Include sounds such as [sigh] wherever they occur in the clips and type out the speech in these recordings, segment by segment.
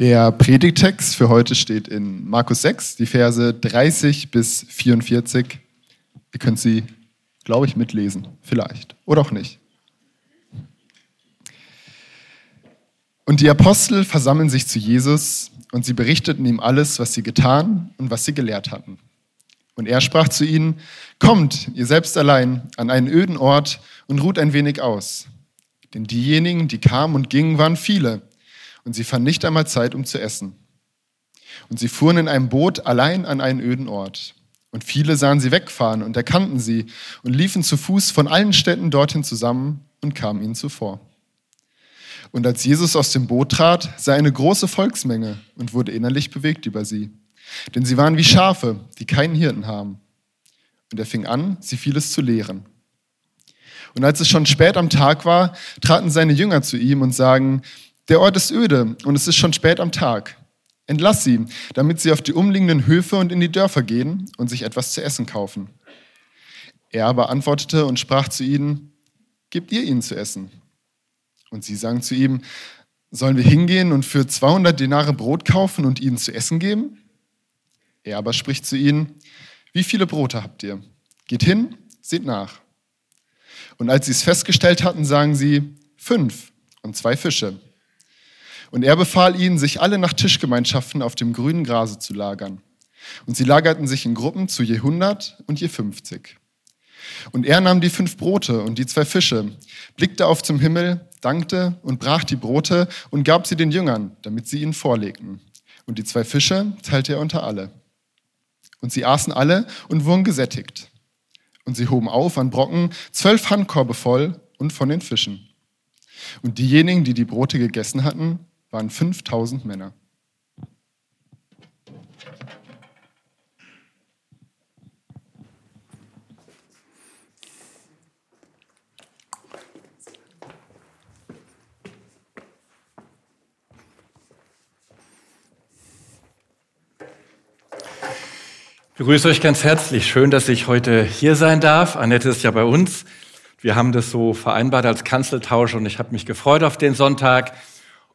Der Predigtext für heute steht in Markus 6, die Verse 30 bis 44. Ihr könnt sie, glaube ich, mitlesen. Vielleicht. Oder auch nicht. Und die Apostel versammeln sich zu Jesus und sie berichteten ihm alles, was sie getan und was sie gelehrt hatten. Und er sprach zu ihnen, kommt, ihr selbst allein, an einen öden Ort und ruht ein wenig aus. Denn diejenigen, die kamen und gingen, waren viele und sie fanden nicht einmal Zeit, um zu essen. Und sie fuhren in einem Boot allein an einen öden Ort. Und viele sahen sie wegfahren und erkannten sie und liefen zu Fuß von allen Städten dorthin zusammen und kamen ihnen zuvor. Und als Jesus aus dem Boot trat, sah eine große Volksmenge und wurde innerlich bewegt über sie. Denn sie waren wie Schafe, die keinen Hirten haben. Und er fing an, sie vieles zu lehren. Und als es schon spät am Tag war, traten seine Jünger zu ihm und sagen, der Ort ist öde und es ist schon spät am Tag. Entlass sie, damit sie auf die umliegenden Höfe und in die Dörfer gehen und sich etwas zu essen kaufen. Er aber antwortete und sprach zu ihnen, Gebt ihr ihnen zu essen. Und sie sagen zu ihm, Sollen wir hingehen und für 200 Denare Brot kaufen und ihnen zu essen geben? Er aber spricht zu ihnen, Wie viele Brote habt ihr? Geht hin, seht nach. Und als sie es festgestellt hatten, sagen sie, Fünf und zwei Fische. Und er befahl ihnen, sich alle nach Tischgemeinschaften auf dem grünen Grase zu lagern. Und sie lagerten sich in Gruppen zu je hundert und je fünfzig. Und er nahm die fünf Brote und die zwei Fische, blickte auf zum Himmel, dankte und brach die Brote und gab sie den Jüngern, damit sie ihnen vorlegten. Und die zwei Fische teilte er unter alle. Und sie aßen alle und wurden gesättigt. Und sie hoben auf an Brocken zwölf Handkorbe voll und von den Fischen. Und diejenigen, die die Brote gegessen hatten, waren 5000 Männer. Ich begrüße euch ganz herzlich. Schön, dass ich heute hier sein darf. Annette ist ja bei uns. Wir haben das so vereinbart als Kanzeltausch und ich habe mich gefreut auf den Sonntag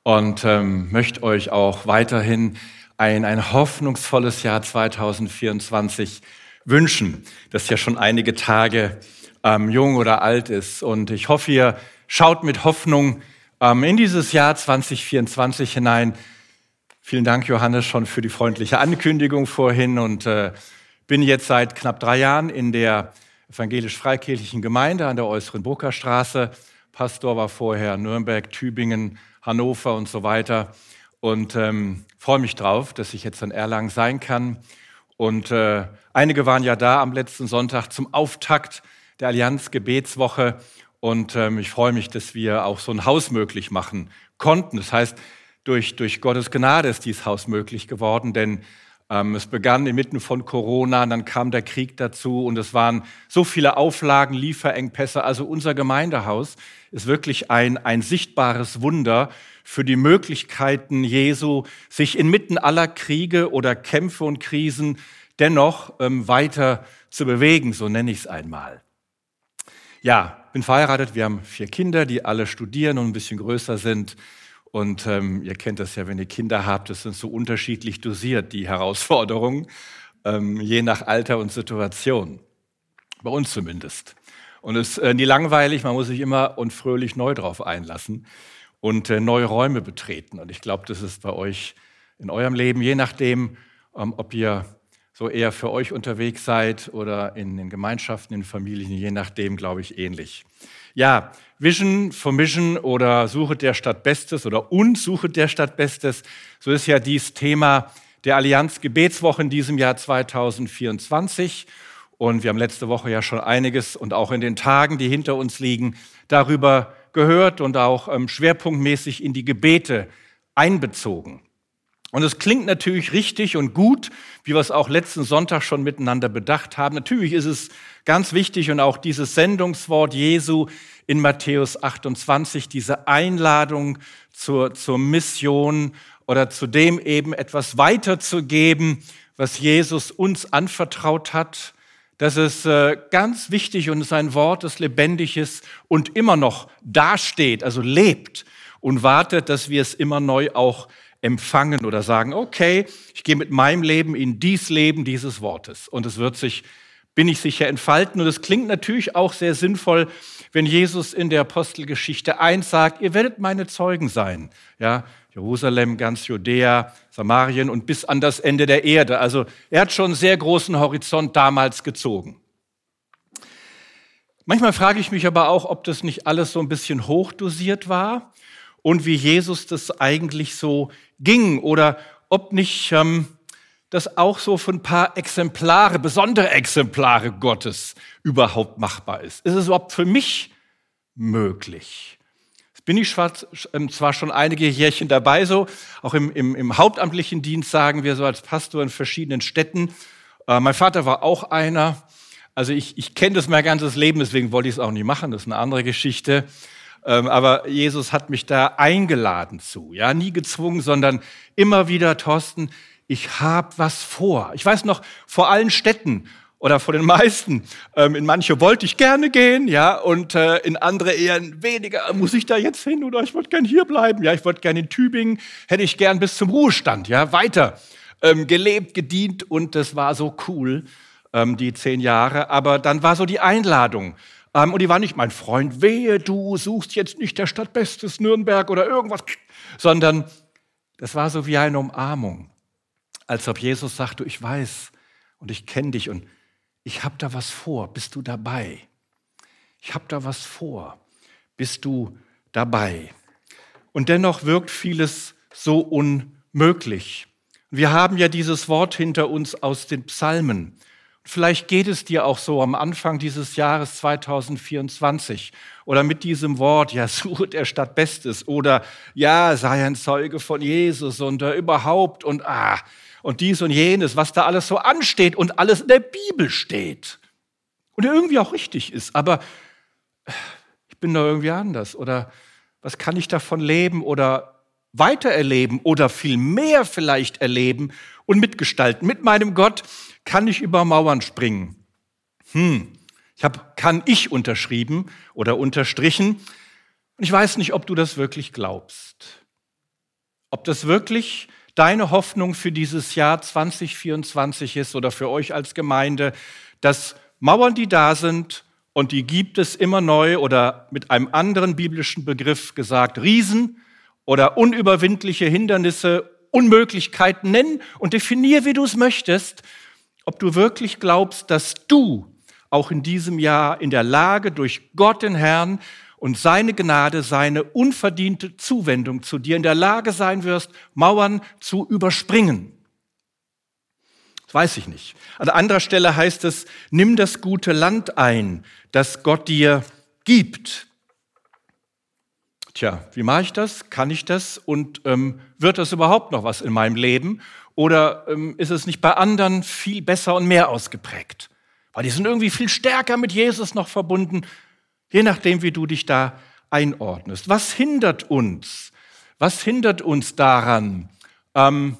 und ähm, möchte euch auch weiterhin ein, ein hoffnungsvolles Jahr 2024 wünschen, das ja schon einige Tage ähm, jung oder alt ist. Und ich hoffe, ihr schaut mit Hoffnung ähm, in dieses Jahr 2024 hinein. Vielen Dank, Johannes, schon für die freundliche Ankündigung vorhin und äh, bin jetzt seit knapp drei Jahren in der evangelisch-freikirchlichen Gemeinde an der Äußeren Bruckerstraße. Pastor war vorher Nürnberg, Tübingen, Hannover und so weiter. Und ähm, freue mich drauf, dass ich jetzt in Erlangen sein kann. Und äh, einige waren ja da am letzten Sonntag zum Auftakt der Allianz Gebetswoche. Und ähm, ich freue mich, dass wir auch so ein Haus möglich machen konnten. Das heißt, durch, durch Gottes Gnade ist dieses Haus möglich geworden, denn es begann inmitten von Corona, dann kam der Krieg dazu und es waren so viele Auflagen, Lieferengpässe. Also unser Gemeindehaus ist wirklich ein, ein sichtbares Wunder für die Möglichkeiten Jesu, sich inmitten aller Kriege oder Kämpfe und Krisen dennoch ähm, weiter zu bewegen, so nenne ich es einmal. Ja, bin verheiratet, wir haben vier Kinder, die alle studieren und ein bisschen größer sind. Und ähm, ihr kennt das ja, wenn ihr Kinder habt, das sind so unterschiedlich dosiert, die Herausforderungen, ähm, je nach Alter und Situation. Bei uns zumindest. Und es ist äh, nie langweilig, man muss sich immer und fröhlich neu drauf einlassen und äh, neue Räume betreten. Und ich glaube, das ist bei euch in eurem Leben, je nachdem, ähm, ob ihr so eher für euch unterwegs seid oder in den Gemeinschaften, in Familien, je nachdem, glaube ich, ähnlich. Ja, Vision for Mission oder Suche der Stadt Bestes oder und Suche der Stadt Bestes, so ist ja dies Thema der Allianz Gebetswoche in diesem Jahr 2024. Und wir haben letzte Woche ja schon einiges und auch in den Tagen, die hinter uns liegen, darüber gehört und auch ähm, schwerpunktmäßig in die Gebete einbezogen. Und es klingt natürlich richtig und gut, wie wir es auch letzten Sonntag schon miteinander bedacht haben. Natürlich ist es ganz wichtig und auch dieses Sendungswort Jesu in Matthäus 28, diese Einladung zur, zur Mission oder zu dem eben etwas weiterzugeben, was Jesus uns anvertraut hat, das ist äh, ganz wichtig und ist ein Wort, ist und immer noch dasteht, also lebt und wartet, dass wir es immer neu auch empfangen oder sagen, okay, ich gehe mit meinem Leben in dies Leben dieses Wortes. Und es wird sich, bin ich sicher, entfalten. Und es klingt natürlich auch sehr sinnvoll, wenn Jesus in der Apostelgeschichte eins sagt, ihr werdet meine Zeugen sein. Ja, Jerusalem, ganz Judäa, Samarien und bis an das Ende der Erde. Also er hat schon einen sehr großen Horizont damals gezogen. Manchmal frage ich mich aber auch, ob das nicht alles so ein bisschen hochdosiert war und wie Jesus das eigentlich so ging oder ob nicht ähm, das auch so für ein paar Exemplare, besondere Exemplare Gottes überhaupt machbar ist. Ist es überhaupt für mich möglich? Jetzt bin ich ähm, zwar schon einige Jährchen dabei, so auch im, im, im hauptamtlichen Dienst sagen wir so als Pastor in verschiedenen Städten. Äh, mein Vater war auch einer. Also ich, ich kenne das mein ganzes Leben, deswegen wollte ich es auch nicht machen, das ist eine andere Geschichte. Ähm, aber Jesus hat mich da eingeladen zu, ja, nie gezwungen, sondern immer wieder, Thorsten, ich habe was vor. Ich weiß noch, vor allen Städten oder vor den meisten, ähm, in manche wollte ich gerne gehen, ja, und äh, in andere eher weniger, muss ich da jetzt hin oder ich wollte gern hier bleiben, ja, ich wollte gern in Tübingen, hätte ich gern bis zum Ruhestand, ja, weiter ähm, gelebt, gedient und das war so cool, die zehn Jahre, aber dann war so die Einladung, ähm, und die war nicht, mein Freund, wehe, du suchst jetzt nicht der Stadt Bestes Nürnberg oder irgendwas, sondern das war so wie eine Umarmung. Als ob Jesus sagte, ich weiß und ich kenne dich und ich habe da was vor, bist du dabei? Ich habe da was vor, bist du dabei? Und dennoch wirkt vieles so unmöglich. Wir haben ja dieses Wort hinter uns aus den Psalmen. Vielleicht geht es dir auch so am Anfang dieses Jahres 2024 oder mit diesem Wort, ja, [laughs] suche der Stadt Bestes oder ja, sei ein Zeuge von Jesus und äh, überhaupt und ah, und dies und jenes, was da alles so ansteht und alles in der Bibel steht. Und irgendwie auch richtig ist, aber ich bin da irgendwie anders oder was kann ich davon leben oder weiter erleben oder viel mehr vielleicht erleben und mitgestalten mit meinem Gott, kann ich über Mauern springen? Hm, ich habe kann ich unterschrieben oder unterstrichen. Und ich weiß nicht, ob du das wirklich glaubst. Ob das wirklich deine Hoffnung für dieses Jahr 2024 ist oder für euch als Gemeinde, dass Mauern, die da sind, und die gibt es immer neu oder mit einem anderen biblischen Begriff gesagt, Riesen oder unüberwindliche Hindernisse, Unmöglichkeiten nennen und definier, wie du es möchtest ob du wirklich glaubst, dass du auch in diesem Jahr in der Lage, durch Gott den Herrn und seine Gnade, seine unverdiente Zuwendung zu dir in der Lage sein wirst, Mauern zu überspringen. Das weiß ich nicht. An anderer Stelle heißt es, nimm das gute Land ein, das Gott dir gibt. Tja, wie mache ich das? Kann ich das? Und ähm, wird das überhaupt noch was in meinem Leben? Oder ähm, ist es nicht bei anderen viel besser und mehr ausgeprägt? Weil die sind irgendwie viel stärker mit Jesus noch verbunden, je nachdem, wie du dich da einordnest. Was hindert uns? Was hindert uns daran? Ähm,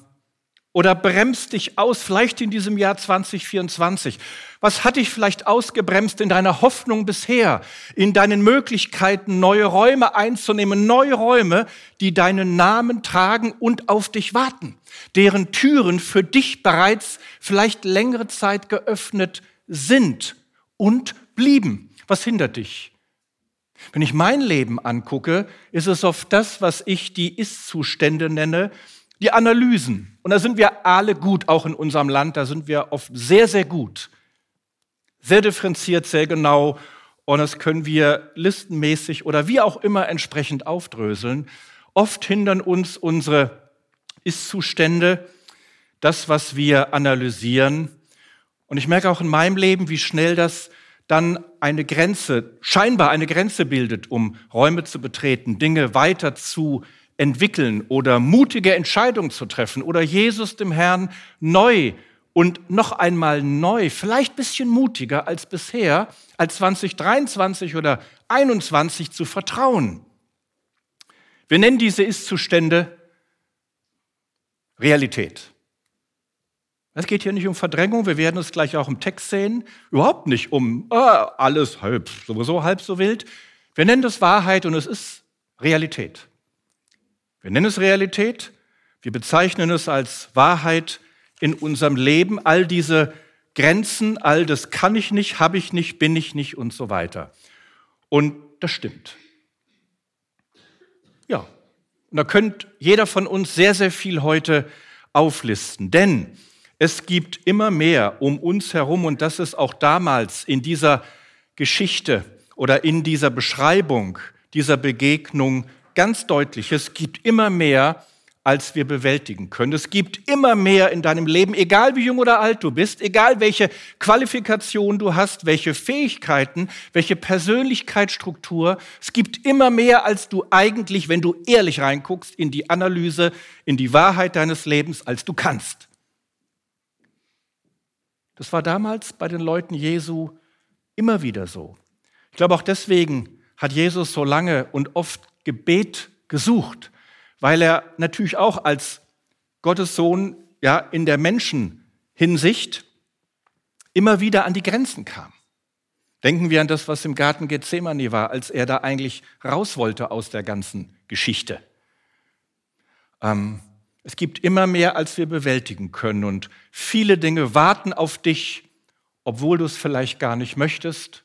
oder bremst dich aus, vielleicht in diesem Jahr 2024? Was hat dich vielleicht ausgebremst in deiner Hoffnung bisher, in deinen Möglichkeiten, neue Räume einzunehmen, neue Räume, die deinen Namen tragen und auf dich warten, deren Türen für dich bereits vielleicht längere Zeit geöffnet sind und blieben? Was hindert dich? Wenn ich mein Leben angucke, ist es oft das, was ich die Ist-Zustände nenne, die Analysen. Und da sind wir alle gut, auch in unserem Land, da sind wir oft sehr, sehr gut. Sehr differenziert, sehr genau. Und das können wir listenmäßig oder wie auch immer entsprechend aufdröseln. Oft hindern uns unsere Ist-Zustände, das, was wir analysieren. Und ich merke auch in meinem Leben, wie schnell das dann eine Grenze, scheinbar eine Grenze bildet, um Räume zu betreten, Dinge weiter zu entwickeln oder mutige Entscheidungen zu treffen oder Jesus dem Herrn neu und noch einmal neu, vielleicht ein bisschen mutiger als bisher, als 2023 oder 2021 zu vertrauen. Wir nennen diese Ist-Zustände Realität. Es geht hier nicht um Verdrängung, wir werden es gleich auch im Text sehen, überhaupt nicht um ah, alles halb, sowieso halb so wild. Wir nennen das Wahrheit und es ist Realität. Wir nennen es Realität, Wir bezeichnen es als Wahrheit in unserem Leben, all diese Grenzen, all das kann ich nicht, habe ich nicht, bin ich nicht und so weiter. Und das stimmt. Ja, und da könnte jeder von uns sehr, sehr viel heute auflisten, denn es gibt immer mehr um uns herum und das ist auch damals in dieser Geschichte oder in dieser Beschreibung dieser Begegnung ganz deutlich. Es gibt immer mehr als wir bewältigen können. Es gibt immer mehr in deinem Leben, egal wie jung oder alt du bist, egal welche Qualifikation du hast, welche Fähigkeiten, welche Persönlichkeitsstruktur. Es gibt immer mehr, als du eigentlich, wenn du ehrlich reinguckst, in die Analyse, in die Wahrheit deines Lebens, als du kannst. Das war damals bei den Leuten Jesu immer wieder so. Ich glaube, auch deswegen hat Jesus so lange und oft Gebet gesucht weil er natürlich auch als Gottes Sohn ja, in der Menschenhinsicht immer wieder an die Grenzen kam. Denken wir an das, was im Garten Gethsemane war, als er da eigentlich raus wollte aus der ganzen Geschichte. Ähm, es gibt immer mehr, als wir bewältigen können und viele Dinge warten auf dich, obwohl du es vielleicht gar nicht möchtest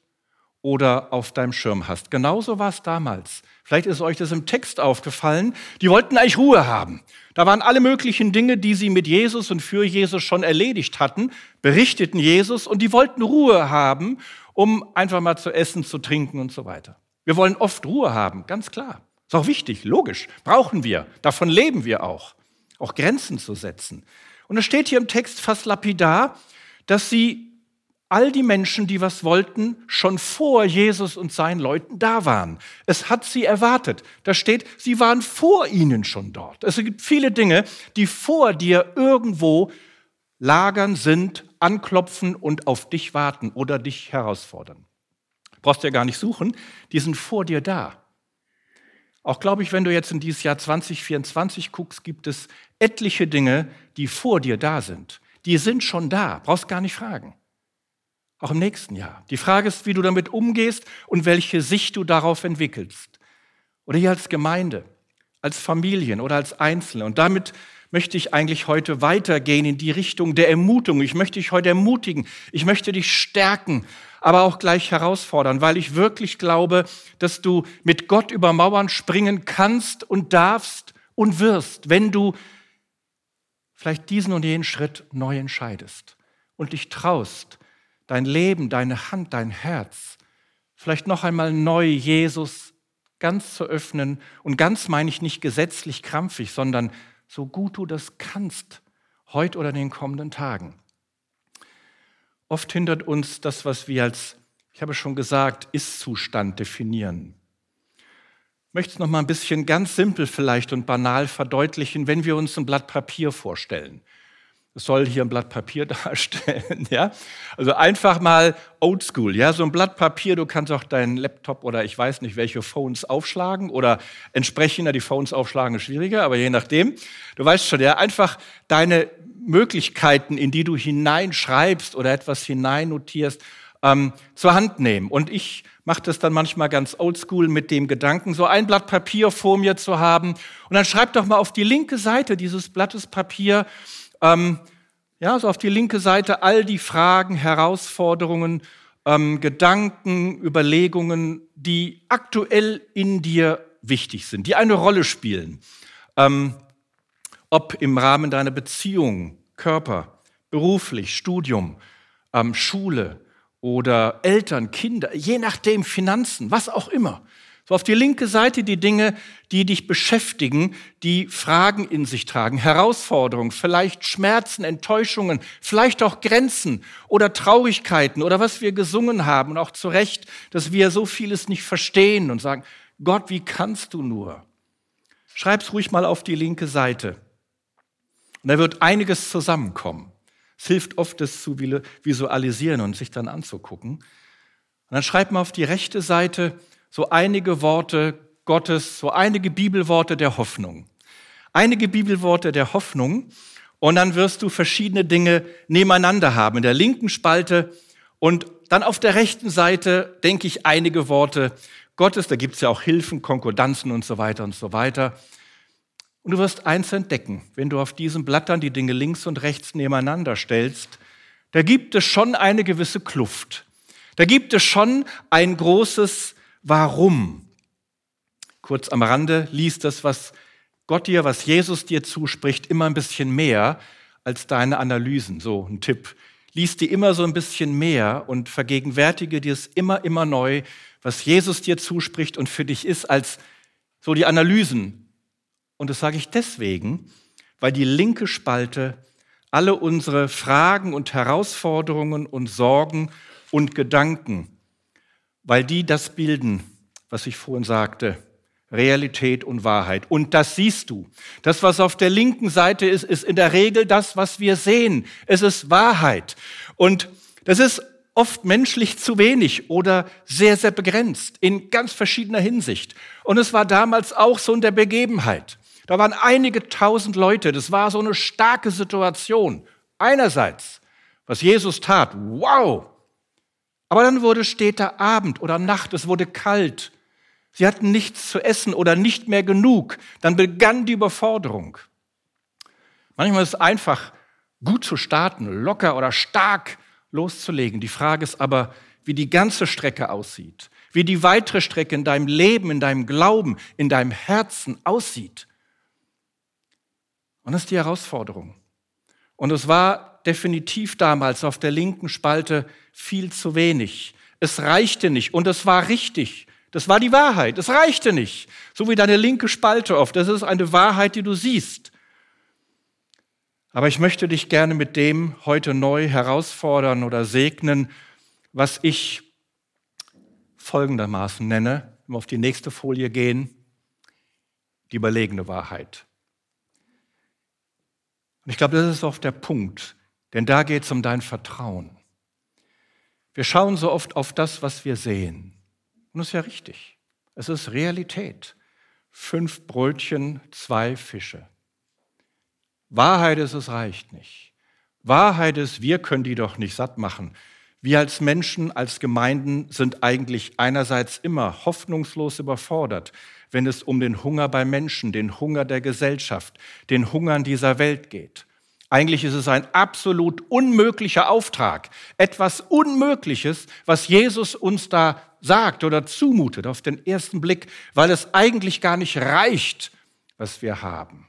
oder auf deinem Schirm hast. Genauso war es damals. Vielleicht ist euch das im Text aufgefallen. Die wollten eigentlich Ruhe haben. Da waren alle möglichen Dinge, die sie mit Jesus und für Jesus schon erledigt hatten, berichteten Jesus und die wollten Ruhe haben, um einfach mal zu essen, zu trinken und so weiter. Wir wollen oft Ruhe haben, ganz klar. Ist auch wichtig, logisch, brauchen wir. Davon leben wir auch. Auch Grenzen zu setzen. Und es steht hier im Text fast lapidar, dass sie all die Menschen, die was wollten, schon vor Jesus und seinen Leuten da waren. Es hat sie erwartet. Da steht, sie waren vor ihnen schon dort. Es gibt viele Dinge, die vor dir irgendwo lagern, sind, anklopfen und auf dich warten oder dich herausfordern. Brauchst du ja gar nicht suchen, die sind vor dir da. Auch glaube ich, wenn du jetzt in dieses Jahr 2024 guckst, gibt es etliche Dinge, die vor dir da sind. Die sind schon da, brauchst gar nicht fragen. Auch im nächsten Jahr. Die Frage ist, wie du damit umgehst und welche Sicht du darauf entwickelst. Oder hier als Gemeinde, als Familien oder als Einzelne. Und damit möchte ich eigentlich heute weitergehen in die Richtung der Ermutigung. Ich möchte dich heute ermutigen. Ich möchte dich stärken, aber auch gleich herausfordern, weil ich wirklich glaube, dass du mit Gott über Mauern springen kannst und darfst und wirst, wenn du vielleicht diesen und jenen Schritt neu entscheidest und dich traust, dein Leben, deine Hand, dein Herz, vielleicht noch einmal neu Jesus ganz zu öffnen. Und ganz meine ich nicht gesetzlich krampfig, sondern so gut du das kannst, heute oder in den kommenden Tagen. Oft hindert uns das, was wir als, ich habe schon gesagt, Ist-Zustand definieren. Ich möchte es noch mal ein bisschen ganz simpel vielleicht und banal verdeutlichen, wenn wir uns ein Blatt Papier vorstellen. Es soll hier ein Blatt Papier [laughs] darstellen, ja. Also einfach mal oldschool, ja. So ein Blatt Papier, du kannst auch deinen Laptop oder ich weiß nicht welche Phones aufschlagen oder entsprechender die Phones aufschlagen ist schwieriger, aber je nachdem. Du weißt schon, ja. Einfach deine Möglichkeiten, in die du hineinschreibst oder etwas hineinnotierst, ähm, zur Hand nehmen. Und ich mache das dann manchmal ganz oldschool mit dem Gedanken, so ein Blatt Papier vor mir zu haben. Und dann schreib doch mal auf die linke Seite dieses Blattes Papier, ähm, ja, so auf die linke Seite all die Fragen, Herausforderungen, ähm, Gedanken, Überlegungen, die aktuell in dir wichtig sind, die eine Rolle spielen. Ähm, ob im Rahmen deiner Beziehung, Körper, beruflich, Studium, ähm, Schule oder Eltern, Kinder, je nachdem Finanzen, was auch immer. So auf die linke Seite die Dinge, die dich beschäftigen, die Fragen in sich tragen, Herausforderungen, vielleicht Schmerzen, Enttäuschungen, vielleicht auch Grenzen oder Traurigkeiten oder was wir gesungen haben und auch zu Recht, dass wir so vieles nicht verstehen und sagen, Gott, wie kannst du nur? Schreib's ruhig mal auf die linke Seite. Und da wird einiges zusammenkommen. Es hilft oft, das zu visualisieren und sich dann anzugucken. Und dann schreib mal auf die rechte Seite, so einige Worte Gottes, so einige Bibelworte der Hoffnung. Einige Bibelworte der Hoffnung und dann wirst du verschiedene Dinge nebeneinander haben. In der linken Spalte und dann auf der rechten Seite, denke ich, einige Worte Gottes. Da gibt es ja auch Hilfen, Konkordanzen und so weiter und so weiter. Und du wirst eins entdecken, wenn du auf diesem Blatt dann die Dinge links und rechts nebeneinander stellst, da gibt es schon eine gewisse Kluft. Da gibt es schon ein großes Warum. Kurz am Rande liest das, was Gott dir, was Jesus dir zuspricht, immer ein bisschen mehr als deine Analysen. So ein Tipp. Lies dir immer so ein bisschen mehr und vergegenwärtige dir es immer, immer neu, was Jesus dir zuspricht und für dich ist, als so die Analysen und das sage ich deswegen, weil die linke Spalte alle unsere Fragen und Herausforderungen und Sorgen und Gedanken, weil die das bilden, was ich vorhin sagte, Realität und Wahrheit. Und das siehst du. Das, was auf der linken Seite ist, ist in der Regel das, was wir sehen. Es ist Wahrheit. Und das ist oft menschlich zu wenig oder sehr, sehr begrenzt in ganz verschiedener Hinsicht. Und es war damals auch so in der Begebenheit. Da waren einige tausend Leute. Das war so eine starke Situation. Einerseits, was Jesus tat, wow. Aber dann wurde später Abend oder Nacht, es wurde kalt. Sie hatten nichts zu essen oder nicht mehr genug. Dann begann die Überforderung. Manchmal ist es einfach, gut zu starten, locker oder stark loszulegen. Die Frage ist aber, wie die ganze Strecke aussieht, wie die weitere Strecke in deinem Leben, in deinem Glauben, in deinem Herzen aussieht. Und das ist die Herausforderung. Und es war definitiv damals auf der linken Spalte viel zu wenig. Es reichte nicht und es war richtig. Das war die Wahrheit. Es reichte nicht. So wie deine linke Spalte oft. Das ist eine Wahrheit, die du siehst. Aber ich möchte dich gerne mit dem heute neu herausfordern oder segnen, was ich folgendermaßen nenne, wenn wir auf die nächste Folie gehen, die überlegene Wahrheit. Und ich glaube, das ist oft der Punkt, denn da geht es um dein Vertrauen. Wir schauen so oft auf das, was wir sehen. Und das ist ja richtig. Es ist Realität. Fünf Brötchen, zwei Fische. Wahrheit ist, es reicht nicht. Wahrheit ist, wir können die doch nicht satt machen. Wir als Menschen, als Gemeinden sind eigentlich einerseits immer hoffnungslos überfordert wenn es um den Hunger bei Menschen, den Hunger der Gesellschaft, den Hunger in dieser Welt geht. Eigentlich ist es ein absolut unmöglicher Auftrag, etwas Unmögliches, was Jesus uns da sagt oder zumutet auf den ersten Blick, weil es eigentlich gar nicht reicht, was wir haben.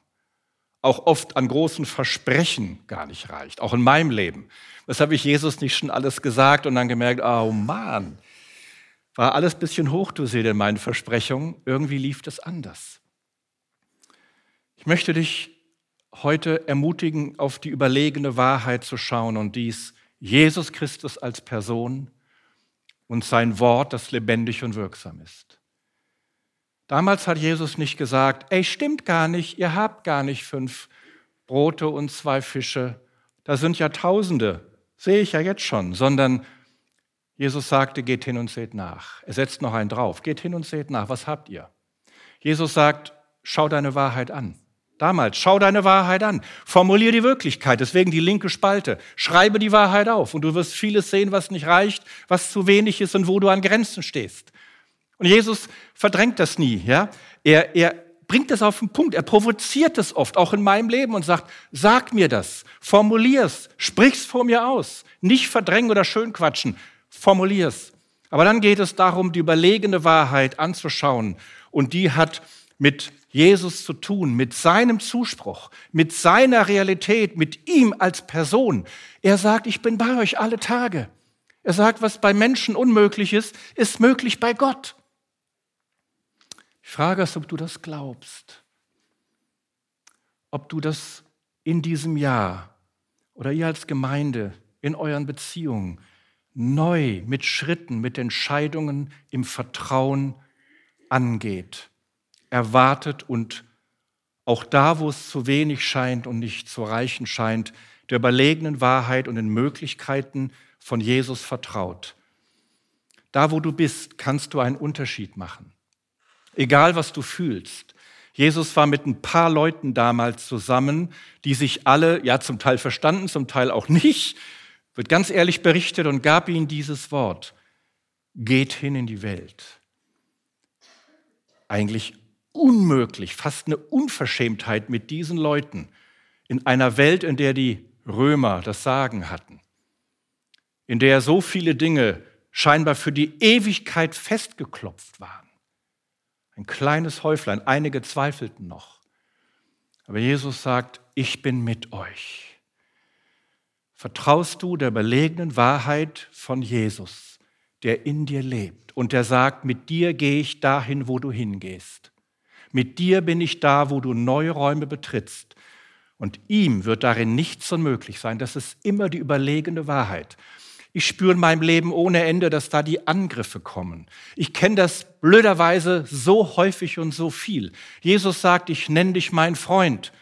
Auch oft an großen Versprechen gar nicht reicht, auch in meinem Leben. Das habe ich Jesus nicht schon alles gesagt und dann gemerkt, oh Mann, war alles ein bisschen hochdosiert in meinen Versprechungen. Irgendwie lief das anders. Ich möchte dich heute ermutigen, auf die überlegene Wahrheit zu schauen und dies Jesus Christus als Person und sein Wort, das lebendig und wirksam ist. Damals hat Jesus nicht gesagt, ey, stimmt gar nicht, ihr habt gar nicht fünf Brote und zwei Fische, da sind ja Tausende, sehe ich ja jetzt schon, sondern Jesus sagte, geht hin und seht nach. Er setzt noch einen drauf. Geht hin und seht nach. Was habt ihr? Jesus sagt, schau deine Wahrheit an. Damals, schau deine Wahrheit an. Formulier die Wirklichkeit, deswegen die linke Spalte. Schreibe die Wahrheit auf und du wirst vieles sehen, was nicht reicht, was zu wenig ist und wo du an Grenzen stehst. Und Jesus verdrängt das nie, ja? Er, er bringt das auf den Punkt. Er provoziert es oft, auch in meinem Leben und sagt, sag mir das, formulier's, sprich's vor mir aus. Nicht verdrängen oder schönquatschen formulier's. Aber dann geht es darum, die überlegene Wahrheit anzuschauen. Und die hat mit Jesus zu tun, mit seinem Zuspruch, mit seiner Realität, mit ihm als Person. Er sagt, ich bin bei euch alle Tage. Er sagt, was bei Menschen unmöglich ist, ist möglich bei Gott. Ich frage es, ob du das glaubst. Ob du das in diesem Jahr oder ihr als Gemeinde in euren Beziehungen neu mit Schritten, mit Entscheidungen im Vertrauen angeht, erwartet und auch da, wo es zu wenig scheint und nicht zu reichen scheint, der überlegenen Wahrheit und den Möglichkeiten von Jesus vertraut. Da, wo du bist, kannst du einen Unterschied machen. Egal, was du fühlst. Jesus war mit ein paar Leuten damals zusammen, die sich alle, ja, zum Teil verstanden, zum Teil auch nicht, wird ganz ehrlich berichtet und gab ihnen dieses Wort. Geht hin in die Welt. Eigentlich unmöglich, fast eine Unverschämtheit mit diesen Leuten in einer Welt, in der die Römer das Sagen hatten, in der so viele Dinge scheinbar für die Ewigkeit festgeklopft waren. Ein kleines Häuflein, einige zweifelten noch. Aber Jesus sagt, ich bin mit euch. Vertraust du der belegenen Wahrheit von Jesus, der in dir lebt und der sagt, mit dir gehe ich dahin, wo du hingehst. Mit dir bin ich da, wo du neue Räume betrittst. Und ihm wird darin nichts unmöglich sein. Das ist immer die überlegene Wahrheit. Ich spüre in meinem Leben ohne Ende, dass da die Angriffe kommen. Ich kenne das blöderweise so häufig und so viel. Jesus sagt, ich nenne dich mein Freund.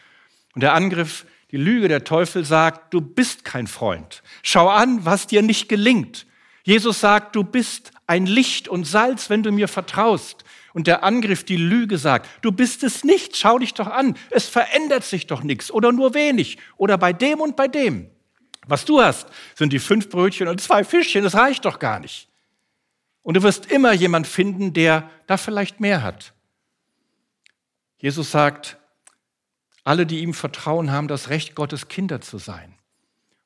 Und der Angriff, die Lüge der Teufel sagt, du bist kein Freund. Schau an, was dir nicht gelingt. Jesus sagt, du bist ein Licht und Salz, wenn du mir vertraust und der Angriff, die Lüge sagt, du bist es nicht, schau dich doch an, es verändert sich doch nichts oder nur wenig oder bei dem und bei dem. Was du hast, sind die fünf Brötchen und zwei Fischchen, das reicht doch gar nicht. Und du wirst immer jemand finden, der da vielleicht mehr hat. Jesus sagt, alle, die ihm vertrauen, haben das Recht, Gottes Kinder zu sein.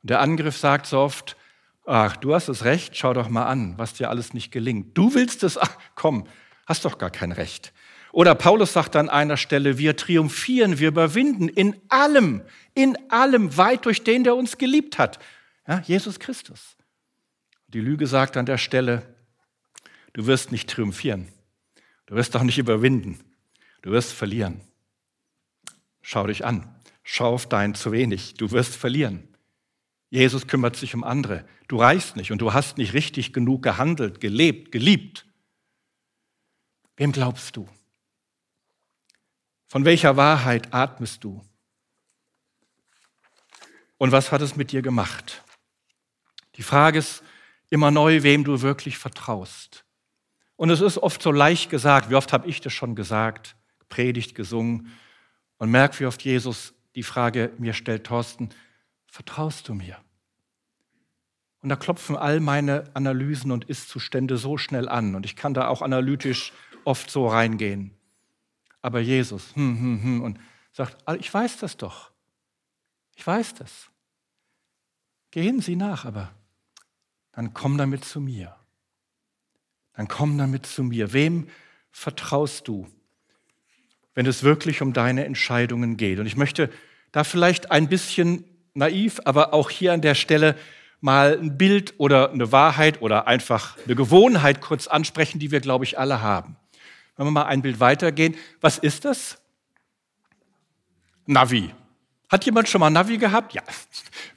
Und der Angriff sagt so oft, ach, du hast das Recht, schau doch mal an, was dir alles nicht gelingt. Du willst es, ach, komm, hast doch gar kein Recht. Oder Paulus sagt an einer Stelle, wir triumphieren, wir überwinden in allem, in allem weit durch den, der uns geliebt hat. Ja, Jesus Christus. Die Lüge sagt an der Stelle, du wirst nicht triumphieren. Du wirst auch nicht überwinden. Du wirst verlieren. Schau dich an. Schau auf dein zu wenig. Du wirst verlieren. Jesus kümmert sich um andere. Du reichst nicht und du hast nicht richtig genug gehandelt, gelebt, geliebt. Wem glaubst du? Von welcher Wahrheit atmest du? Und was hat es mit dir gemacht? Die Frage ist immer neu, wem du wirklich vertraust. Und es ist oft so leicht gesagt, wie oft habe ich das schon gesagt, predigt, gesungen und merk, wie oft Jesus die Frage mir stellt, Thorsten, vertraust du mir? Und da klopfen all meine Analysen und Ist-Zustände so schnell an und ich kann da auch analytisch oft so reingehen. Aber Jesus, hm, hm, hm, und sagt, ah, ich weiß das doch. Ich weiß das. Gehen Sie nach, aber dann komm damit zu mir. Dann komm damit zu mir. Wem vertraust du, wenn es wirklich um deine Entscheidungen geht? Und ich möchte da vielleicht ein bisschen naiv, aber auch hier an der Stelle mal ein Bild oder eine Wahrheit oder einfach eine Gewohnheit kurz ansprechen, die wir, glaube ich, alle haben. Wenn wir mal ein Bild weitergehen, was ist das? Navi. Hat jemand schon mal Navi gehabt? Ja,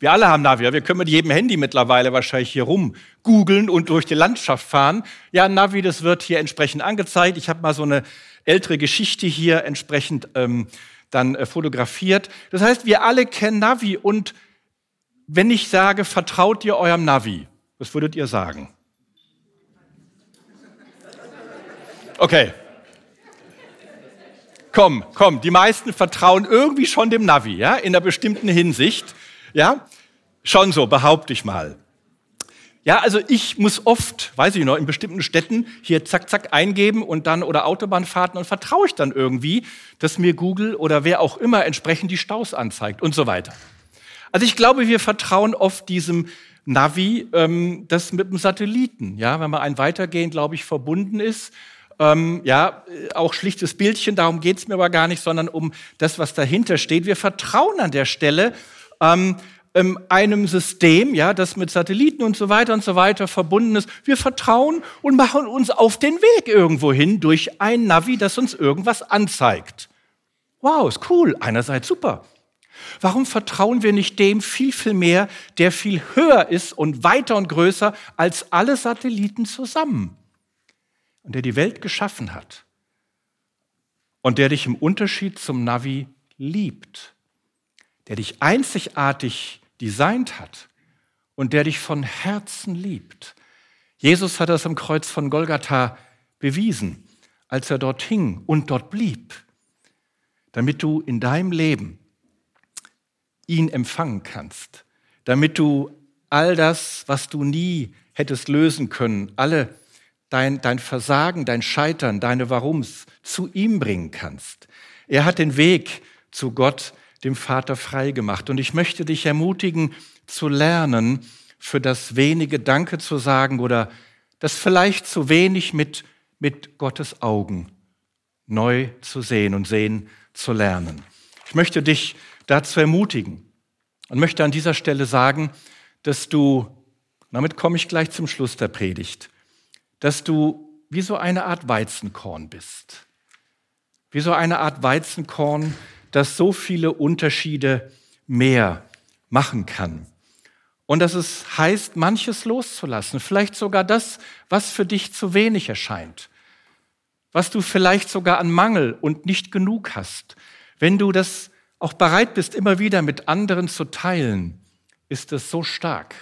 wir alle haben Navi. Wir können mit jedem Handy mittlerweile wahrscheinlich hier rum googeln und durch die Landschaft fahren. Ja, Navi, das wird hier entsprechend angezeigt. Ich habe mal so eine ältere Geschichte hier entsprechend ähm, dann äh, fotografiert. Das heißt, wir alle kennen Navi. Und wenn ich sage, vertraut ihr eurem Navi, was würdet ihr sagen? Okay, komm, komm, die meisten vertrauen irgendwie schon dem Navi, ja, in einer bestimmten Hinsicht, ja, schon so, behaupte ich mal. Ja, also ich muss oft, weiß ich noch, in bestimmten Städten hier zack, zack eingeben und dann oder Autobahnfahrten und vertraue ich dann irgendwie, dass mir Google oder wer auch immer entsprechend die Staus anzeigt und so weiter. Also ich glaube, wir vertrauen oft diesem Navi, ähm, das mit dem Satelliten, ja, wenn man ein weitergehen, glaube ich, verbunden ist ähm, ja, auch schlichtes Bildchen, darum geht es mir aber gar nicht, sondern um das, was dahinter steht. Wir vertrauen an der Stelle ähm, ähm, einem System, ja, das mit Satelliten und so weiter und so weiter verbunden ist. Wir vertrauen und machen uns auf den Weg irgendwo hin durch ein Navi, das uns irgendwas anzeigt. Wow, ist cool. Einerseits super. Warum vertrauen wir nicht dem viel, viel mehr, der viel höher ist und weiter und größer als alle Satelliten zusammen? Und der die Welt geschaffen hat. Und der dich im Unterschied zum Navi liebt, der dich einzigartig designt hat. Und der dich von Herzen liebt. Jesus hat das am Kreuz von Golgatha bewiesen, als er dort hing und dort blieb, damit du in deinem Leben ihn empfangen kannst, damit du all das, was du nie hättest lösen können, alle dein, dein Versagen, dein Scheitern, deine Warums zu ihm bringen kannst. Er hat den Weg zu Gott, dem Vater, frei gemacht. Und ich möchte dich ermutigen, zu lernen, für das wenige Danke zu sagen oder das vielleicht zu wenig mit, mit Gottes Augen neu zu sehen und sehen zu lernen. Ich möchte dich dazu ermutigen und möchte an dieser Stelle sagen, dass du, damit komme ich gleich zum Schluss der Predigt, dass du wie so eine Art Weizenkorn bist. Wie so eine Art Weizenkorn, das so viele Unterschiede mehr machen kann. Und dass es heißt, manches loszulassen, vielleicht sogar das, was für dich zu wenig erscheint, was du vielleicht sogar an Mangel und nicht genug hast. Wenn du das auch bereit bist, immer wieder mit anderen zu teilen, ist es so stark,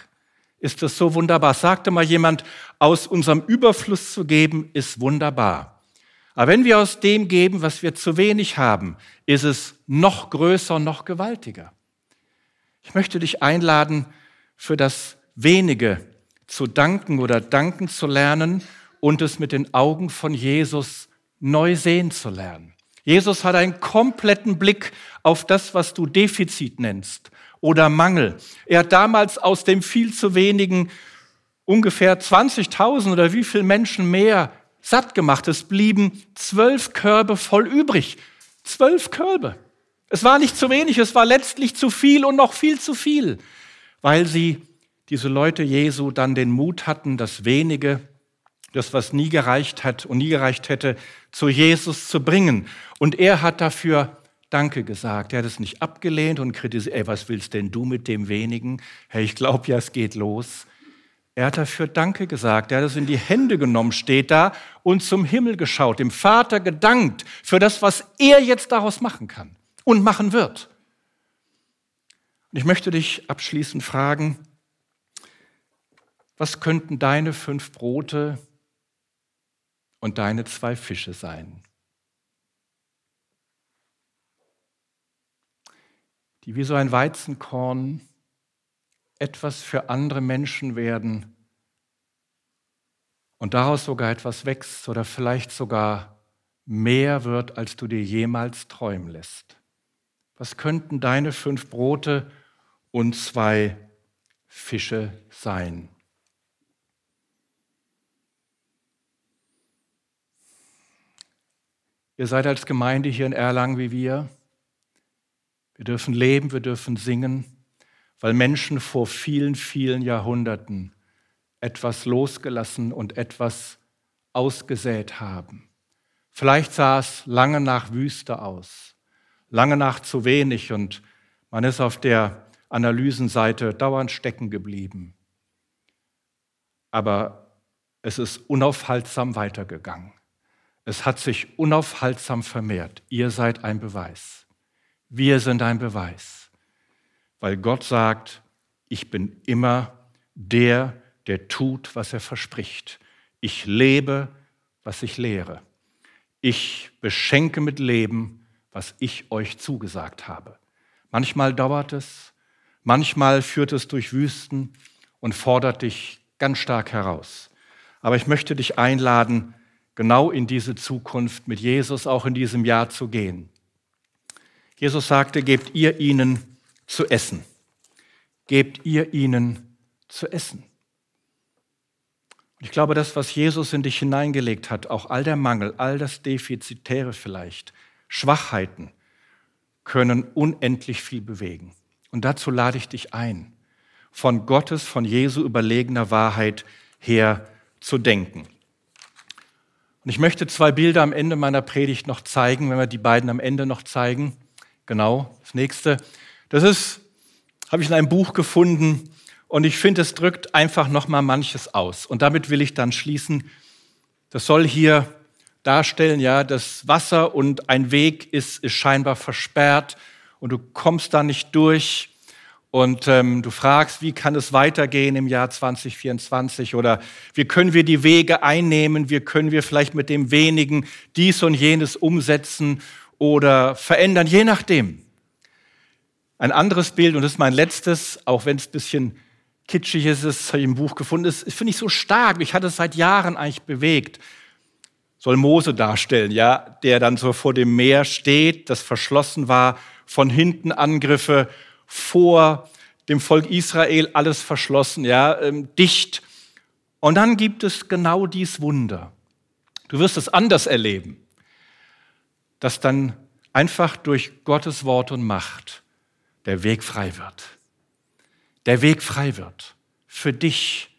ist es so wunderbar. Sagte mal jemand, aus unserem Überfluss zu geben, ist wunderbar. Aber wenn wir aus dem geben, was wir zu wenig haben, ist es noch größer, noch gewaltiger. Ich möchte dich einladen, für das wenige zu danken oder danken zu lernen und es mit den Augen von Jesus neu sehen zu lernen. Jesus hat einen kompletten Blick auf das, was du Defizit nennst oder Mangel. Er hat damals aus dem viel zu wenigen ungefähr 20.000 oder wie viel Menschen mehr satt gemacht. Es blieben zwölf Körbe voll übrig. Zwölf Körbe. Es war nicht zu wenig, es war letztlich zu viel und noch viel zu viel weil sie, diese Leute Jesu, dann den Mut hatten, das wenige, das, was nie gereicht hat und nie gereicht hätte, zu Jesus zu bringen. Und er hat dafür Danke gesagt. Er hat es nicht abgelehnt und kritisiert, ey, was willst denn du mit dem wenigen? Hey, ich glaube ja, es geht los. Er hat dafür Danke gesagt. Er hat es in die Hände genommen, steht da, und zum Himmel geschaut, dem Vater gedankt für das, was er jetzt daraus machen kann und machen wird. Und ich möchte dich abschließend fragen, was könnten deine fünf Brote und deine zwei Fische sein? Die wie so ein Weizenkorn etwas für andere Menschen werden und daraus sogar etwas wächst oder vielleicht sogar mehr wird, als du dir jemals träumen lässt. Was könnten deine fünf Brote und zwei Fische sein. Ihr seid als Gemeinde hier in Erlangen wie wir. Wir dürfen leben, wir dürfen singen, weil Menschen vor vielen, vielen Jahrhunderten etwas losgelassen und etwas ausgesät haben. Vielleicht sah es lange nach Wüste aus, lange nach zu wenig und man ist auf der Analysenseite dauernd stecken geblieben. Aber es ist unaufhaltsam weitergegangen. Es hat sich unaufhaltsam vermehrt. Ihr seid ein Beweis. Wir sind ein Beweis. Weil Gott sagt, ich bin immer der, der tut, was er verspricht. Ich lebe, was ich lehre. Ich beschenke mit Leben, was ich euch zugesagt habe. Manchmal dauert es, Manchmal führt es durch Wüsten und fordert dich ganz stark heraus. Aber ich möchte dich einladen, genau in diese Zukunft mit Jesus auch in diesem Jahr zu gehen. Jesus sagte, gebt ihr ihnen zu essen. Gebt ihr ihnen zu essen. Ich glaube, das, was Jesus in dich hineingelegt hat, auch all der Mangel, all das Defizitäre vielleicht, Schwachheiten, können unendlich viel bewegen. Und dazu lade ich dich ein, von Gottes, von Jesu überlegener Wahrheit her zu denken. Und ich möchte zwei Bilder am Ende meiner Predigt noch zeigen, wenn wir die beiden am Ende noch zeigen. Genau, das nächste. Das ist, habe ich in einem Buch gefunden und ich finde, es drückt einfach noch mal manches aus. Und damit will ich dann schließen. Das soll hier darstellen, ja, das Wasser und ein Weg ist, ist scheinbar versperrt und du kommst da nicht durch und ähm, du fragst, wie kann es weitergehen im Jahr 2024 oder wie können wir die Wege einnehmen, wie können wir vielleicht mit dem wenigen dies und jenes umsetzen oder verändern, je nachdem. Ein anderes Bild, und das ist mein letztes, auch wenn es ein bisschen Kitschiges ist im Buch gefunden. Das finde ich so stark. Ich hatte es seit Jahren eigentlich bewegt. Soll Mose darstellen, ja, der dann so vor dem Meer steht, das verschlossen war, von hinten Angriffe, vor dem Volk Israel alles verschlossen, ja, ähm, dicht. Und dann gibt es genau dies Wunder. Du wirst es anders erleben, dass dann einfach durch Gottes Wort und Macht der Weg frei wird. Der Weg frei wird für dich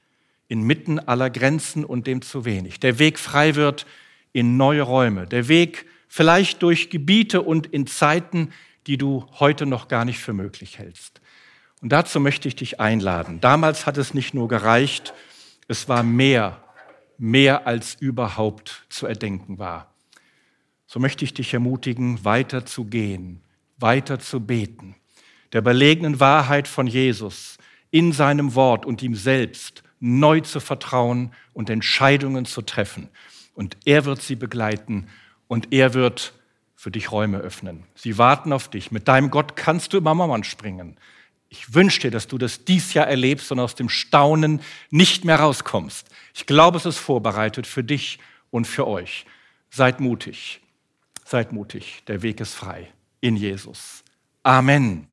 inmitten aller Grenzen und dem zu wenig. Der Weg frei wird in neue Räume. Der Weg vielleicht durch Gebiete und in Zeiten, die du heute noch gar nicht für möglich hältst. Und dazu möchte ich dich einladen. Damals hat es nicht nur gereicht, es war mehr, mehr als überhaupt zu erdenken war. So möchte ich dich ermutigen, weiter zu gehen, weiter zu beten, der belegenen Wahrheit von Jesus in seinem Wort und ihm selbst neu zu vertrauen und Entscheidungen zu treffen. Und er wird sie begleiten und er wird für dich Räume öffnen. Sie warten auf dich. Mit deinem Gott kannst du über Mauern springen. Ich wünsche dir, dass du das dies Jahr erlebst und aus dem Staunen nicht mehr rauskommst. Ich glaube, es ist vorbereitet für dich und für euch. Seid mutig. Seid mutig. Der Weg ist frei in Jesus. Amen.